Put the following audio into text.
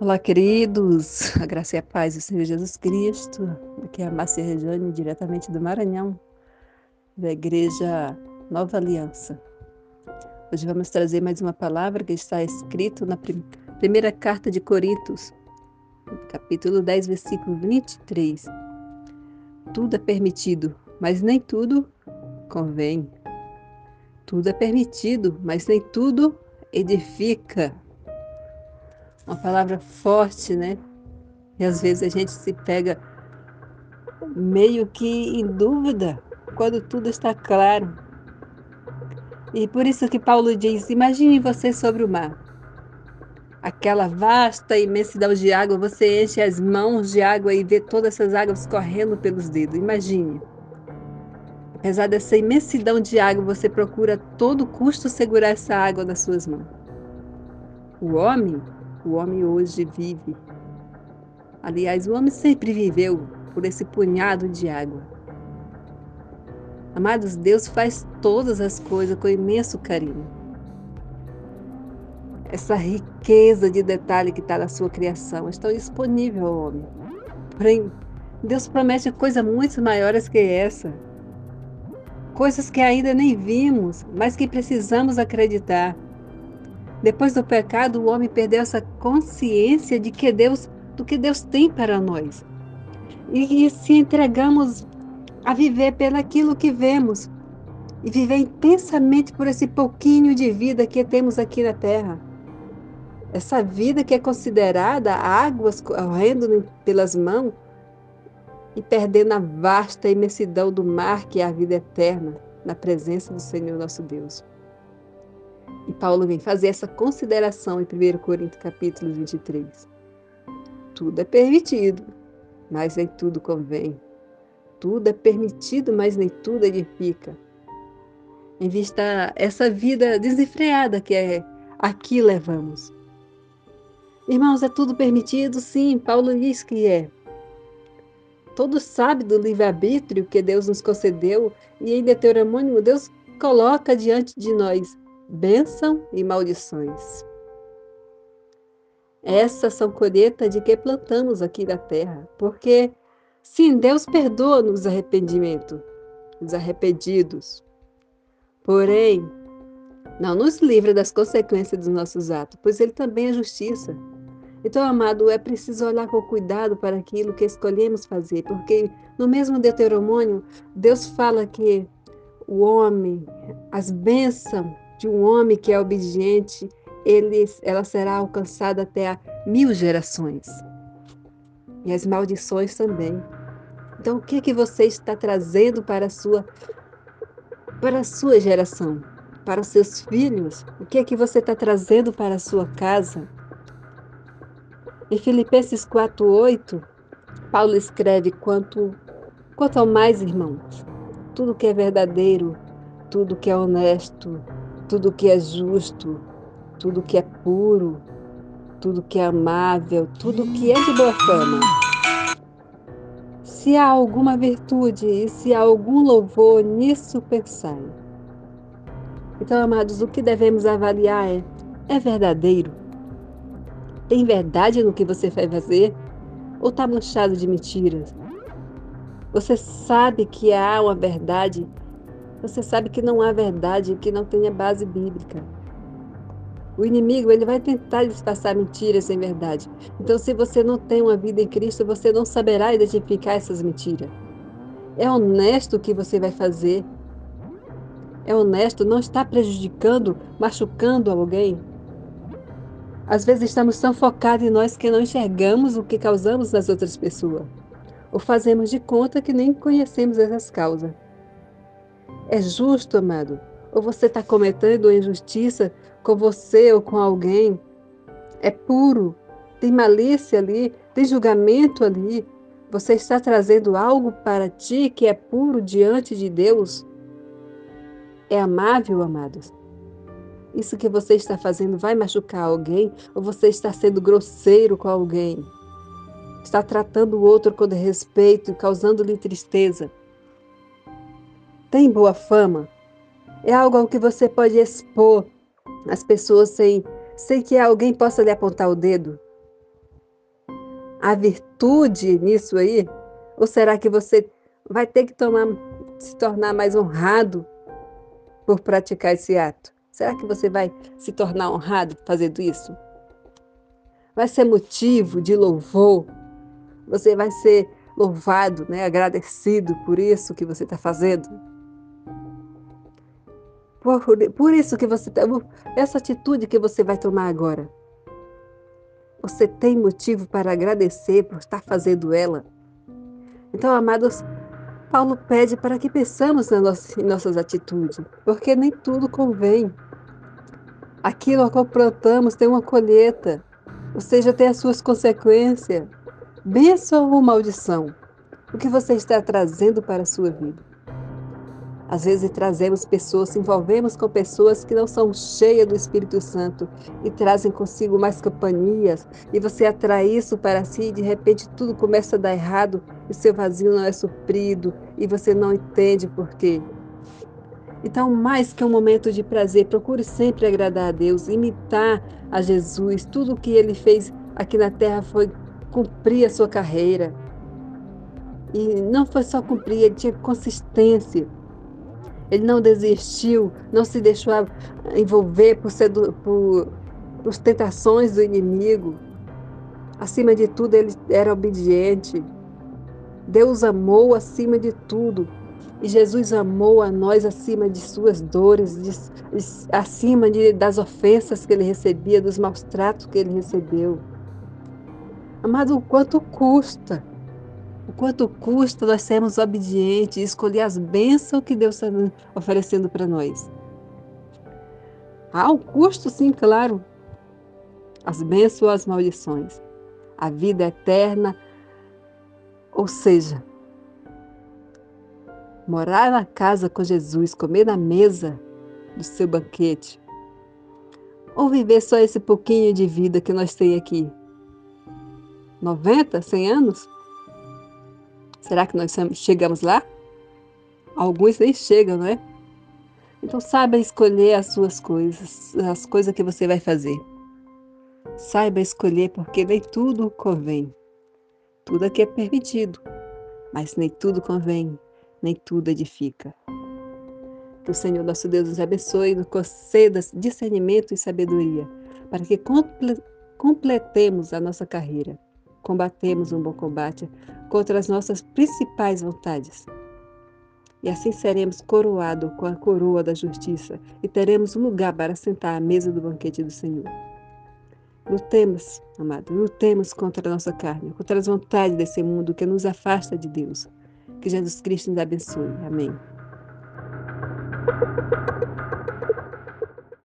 Olá, queridos. A graça e a paz do Senhor Jesus Cristo. Aqui é a Márcia Rejane, diretamente do Maranhão, da Igreja Nova Aliança. Hoje vamos trazer mais uma palavra que está escrito na primeira carta de Coríntios, capítulo 10, versículo 23. Tudo é permitido, mas nem tudo convém. Tudo é permitido, mas nem tudo edifica uma palavra forte, né? E às vezes a gente se pega meio que em dúvida quando tudo está claro. E por isso que Paulo diz: imagine você sobre o mar. Aquela vasta imensidão de água, você enche as mãos de água e vê todas essas águas correndo pelos dedos. Imagine. Apesar dessa imensidão de água, você procura a todo custo segurar essa água nas suas mãos. O homem o homem hoje vive. Aliás, o homem sempre viveu por esse punhado de água. Amados, Deus faz todas as coisas com imenso carinho. Essa riqueza de detalhe que está na sua criação está disponível ao homem. Porém, Deus promete coisas muito maiores que essa. Coisas que ainda nem vimos, mas que precisamos acreditar. Depois do pecado, o homem perdeu essa consciência de que Deus, do que Deus tem para nós. E, e se entregamos a viver pelaquilo que vemos e viver intensamente por esse pouquinho de vida que temos aqui na terra. Essa vida que é considerada águas correndo pelas mãos e perdendo a vasta imensidão do mar que é a vida eterna na presença do Senhor nosso Deus. E Paulo vem fazer essa consideração em 1 Coríntios capítulo 23. Tudo é permitido, mas nem tudo convém. Tudo é permitido, mas nem tudo edifica. Em vista essa vida desenfreada que é aqui levamos. Irmãos, é tudo permitido? Sim, Paulo diz que é. Todos sabem do livre-arbítrio que Deus nos concedeu e em Deuteronômio Deus coloca diante de nós bênção e maldições. Essas são colheitas de que plantamos aqui na terra, porque sim, Deus perdoa-nos arrependimento, os arrependidos. Porém, não nos livra das consequências dos nossos atos, pois Ele também é justiça. Então, amado, é preciso olhar com cuidado para aquilo que escolhemos fazer, porque no mesmo Deuteronômio, Deus fala que o homem, as bênçãos de um homem que é obediente, ele, ela será alcançada até a mil gerações. E as maldições também. Então, o que que você está trazendo para a sua para a sua geração, para os seus filhos? O que é que você está trazendo para a sua casa? Em Filipenses 4:8, Paulo escreve quanto quanto ao mais, irmãos, tudo que é verdadeiro, tudo que é honesto, tudo que é justo, tudo que é puro, tudo que é amável, tudo que é de boa fama. Se há alguma virtude e se há algum louvor, nisso pensai. Então, amados, o que devemos avaliar é: é verdadeiro? Tem verdade no que você vai fazer? Ou está manchado de mentiras? Você sabe que há uma verdade você sabe que não há verdade que não tenha base bíblica. O inimigo ele vai tentar disfarçar mentiras sem verdade. Então, se você não tem uma vida em Cristo, você não saberá identificar essas mentiras. É honesto o que você vai fazer. É honesto, não está prejudicando, machucando alguém. Às vezes estamos tão focados em nós que não enxergamos o que causamos nas outras pessoas. Ou fazemos de conta que nem conhecemos essas causas. É justo, amado? Ou você está cometendo injustiça com você ou com alguém? É puro? Tem malícia ali? Tem julgamento ali? Você está trazendo algo para ti que é puro diante de Deus? É amável, amados? Isso que você está fazendo vai machucar alguém ou você está sendo grosseiro com alguém? Está tratando o outro com desrespeito e causando-lhe tristeza? Tem boa fama? É algo ao que você pode expor às pessoas sem, sem que alguém possa lhe apontar o dedo? a virtude nisso aí? Ou será que você vai ter que tomar, se tornar mais honrado por praticar esse ato? Será que você vai se tornar honrado fazendo isso? Vai ser motivo de louvor? Você vai ser louvado, né, agradecido por isso que você está fazendo? Por, por isso que você tá, essa atitude que você vai tomar agora. Você tem motivo para agradecer por estar fazendo ela. Então, amados, Paulo pede para que pensamos em nossas atitudes, porque nem tudo convém. Aquilo que plantamos tem uma colheita, ou seja, tem as suas consequências. Bênção ou maldição? O que você está trazendo para a sua vida? Às vezes trazemos pessoas, envolvemos com pessoas que não são cheias do Espírito Santo e trazem consigo mais companhias, e você atrai isso para si e de repente tudo começa a dar errado e seu vazio não é suprido e você não entende por quê. Então, mais que um momento de prazer, procure sempre agradar a Deus, imitar a Jesus. Tudo o que ele fez aqui na terra foi cumprir a sua carreira. E não foi só cumprir, ele tinha consistência. Ele não desistiu, não se deixou envolver por, sedu, por, por tentações do inimigo. Acima de tudo, ele era obediente. Deus amou acima de tudo. E Jesus amou a nós acima de suas dores, de, de, acima de, das ofensas que ele recebia, dos maus tratos que ele recebeu. Amado, o quanto custa o quanto custa nós sermos obedientes e escolher as bênçãos que Deus está oferecendo para nós. Há um custo, sim, claro. As bênçãos ou as maldições. A vida eterna, ou seja, morar na casa com Jesus, comer na mesa do seu banquete, ou viver só esse pouquinho de vida que nós temos aqui? 90, 100 anos? Será que nós chegamos lá? Alguns nem chegam, não é? Então saiba escolher as suas coisas, as coisas que você vai fazer. Saiba escolher porque nem tudo convém. Tudo aqui é permitido, mas nem tudo convém, nem tudo edifica. Que o Senhor nosso Deus nos abençoe nos conceda discernimento e sabedoria, para que completemos a nossa carreira combatemos um bom combate contra as nossas principais vontades. E assim seremos coroados com a coroa da justiça e teremos um lugar para sentar à mesa do banquete do Senhor. Lutemos, amado, lutemos contra a nossa carne, contra as vontades desse mundo que nos afasta de Deus. Que Jesus Cristo nos abençoe. Amém.